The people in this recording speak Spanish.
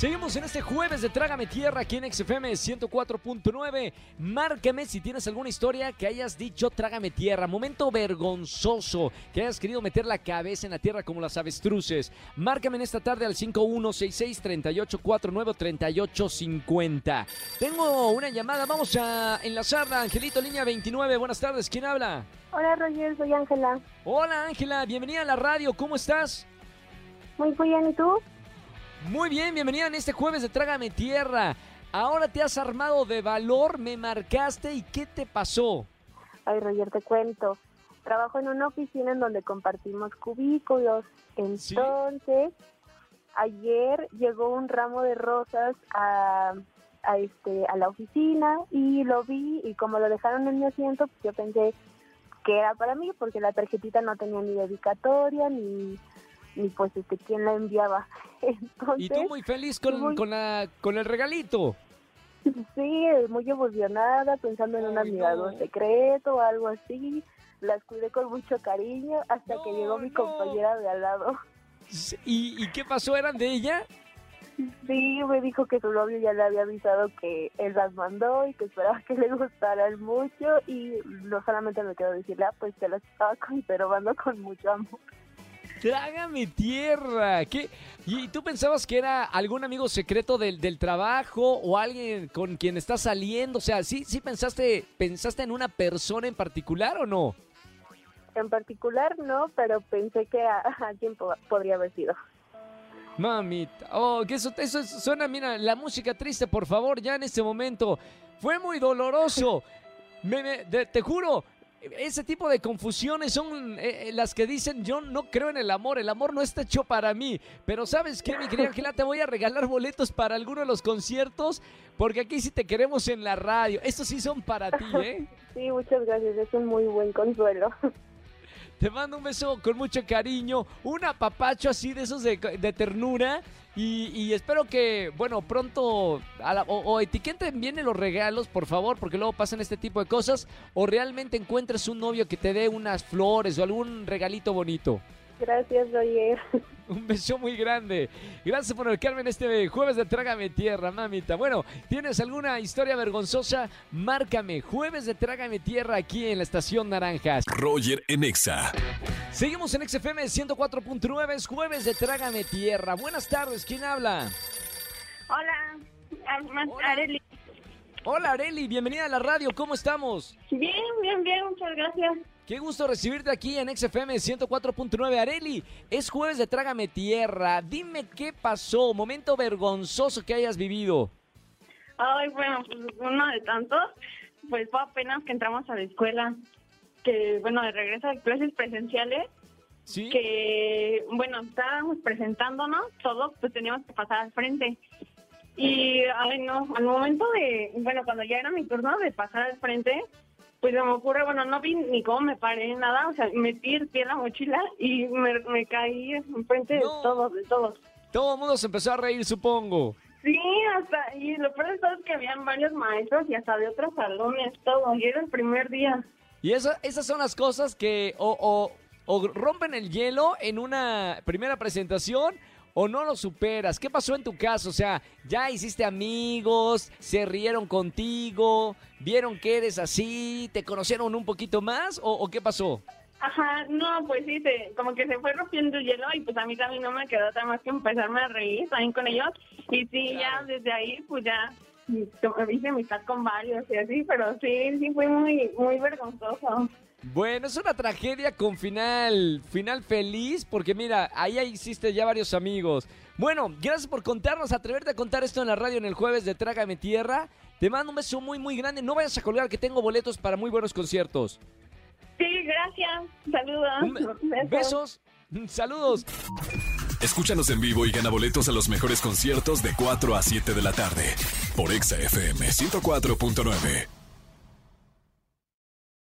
Seguimos en este jueves de Trágame Tierra aquí en XFM 104.9. Márcame si tienes alguna historia que hayas dicho Trágame Tierra. Momento vergonzoso que hayas querido meter la cabeza en la tierra como las avestruces. Márcame en esta tarde al 5166-3849-3850. Tengo una llamada. Vamos a enlazarla. Angelito, línea 29. Buenas tardes. ¿Quién habla? Hola Roger, soy Ángela. Hola Ángela, bienvenida a la radio. ¿Cómo estás? Muy bien, ¿y tú? Muy bien, bienvenida en este jueves de Trágame Tierra. Ahora te has armado de valor, me marcaste y ¿qué te pasó? Ay, Roger, te cuento. Trabajo en una oficina en donde compartimos cubículos. ¿Sí? Entonces, ayer llegó un ramo de rosas a, a, este, a la oficina y lo vi y como lo dejaron en mi asiento, pues yo pensé que era para mí porque la tarjetita no tenía ni dedicatoria ni ni pues este quién la enviaba. Entonces, Y tú muy feliz con, muy- con, la, con el regalito. Sí, muy emocionada, pensando en un Ay, admirador no. secreto o algo así. Las cuidé con mucho cariño hasta que llegó mi no. compañera de al lado. ¿Y, y qué pasó? ¿Eran de ella? Sí, me dijo que su novio ya le había avisado que él las mandó y que esperaba que le gustaran mucho y no solamente me quedó decirle, ah, pues te las estaba conservando con mucho amor. Trágame tierra. ¿Qué? ¿Y tú pensabas que era algún amigo secreto del, del trabajo o alguien con quien estás saliendo? O sea, ¿sí, sí pensaste, pensaste en una persona en particular o no? En particular no, pero pensé que a, a po- podría haber sido. Mamita, oh, que eso, eso suena, mira, la música triste, por favor, ya en este momento. Fue muy doloroso. Me- me- de- te juro, ese tipo de confusiones son eh, eh, las que dicen yo no creo en el amor, el amor no está hecho para mí. Pero ¿sabes qué, mi querida Ángela? Te voy a regalar boletos para alguno de los conciertos, porque aquí sí te queremos en la radio. Estos sí son para ti, ¿eh? Sí, muchas gracias, es un muy buen consuelo. Te mando un beso con mucho cariño, un apapacho así de esos de, de ternura y, espero que, bueno, pronto a o, etiqueten bien en los regalos, por favor, porque luego pasan este tipo de cosas o realmente encuentres un novio que te dé unas flores o algún regalito bonito. Gracias, Roger. Un beso muy grande. Gracias por marcarme en este jueves de Trágame Tierra, mamita. Bueno, ¿tienes alguna historia vergonzosa? Márcame. Jueves de Trágame Tierra aquí en la Estación Naranjas. Roger en Exa. Seguimos en XFM 104.9, es jueves de Trágame Tierra. Buenas tardes, ¿quién habla? Hola, Hola. Areli. Hola Areli, bienvenida a la radio, ¿cómo estamos? Bien, bien, bien, muchas gracias. Qué gusto recibirte aquí en XFM 104.9. Areli, es jueves de Trágame Tierra. Dime qué pasó, momento vergonzoso que hayas vivido. Ay, bueno, pues uno de tantos, pues fue apenas que entramos a la escuela, que bueno, de regreso a clases presenciales, ¿Sí? que bueno, estábamos presentándonos, todos pues teníamos que pasar al frente. Y, ay, no, al momento de, bueno, cuando ya era mi turno de pasar al frente, pues se me ocurre, bueno, no vi ni cómo me paré, nada, o sea, metí el pie en la mochila y me, me caí enfrente de No. todos, de todos. Todo el mundo se empezó a reír, supongo. Sí, hasta, y lo peor de es que habían varios maestros y hasta de otros salones, todo, y era el primer día. Y eso- esas son las cosas que o, o- o rompen el hielo en una primera presentación o no lo superas. ¿Qué pasó en tu caso? O sea, ya hiciste amigos, se rieron contigo, vieron que eres así, te conocieron un poquito más o, o qué pasó? Ajá, no, pues sí, se, como que se fue rompiendo el hielo y pues a mí también no me quedó otra más que empezarme a reír también con ellos. Y sí, Claro. ya desde ahí pues ya mm, hice amistad con varios y así, pero sí, sí fue muy, muy vergonzoso. Bueno, es una tragedia con final, final feliz, porque mira, ahí hiciste ya varios amigos. Bueno, gracias por contarnos, atreverte a contar esto en la radio en el jueves de Trágame Tierra. Te mando un beso muy, muy grande. No vayas a colgar que tengo boletos para muy buenos conciertos. Sí, gracias. Saludos. Un be- besos, saludos. Escúchanos en vivo y gana boletos a los mejores conciertos de 4 a 7 de la tarde por Exa FM 104.9.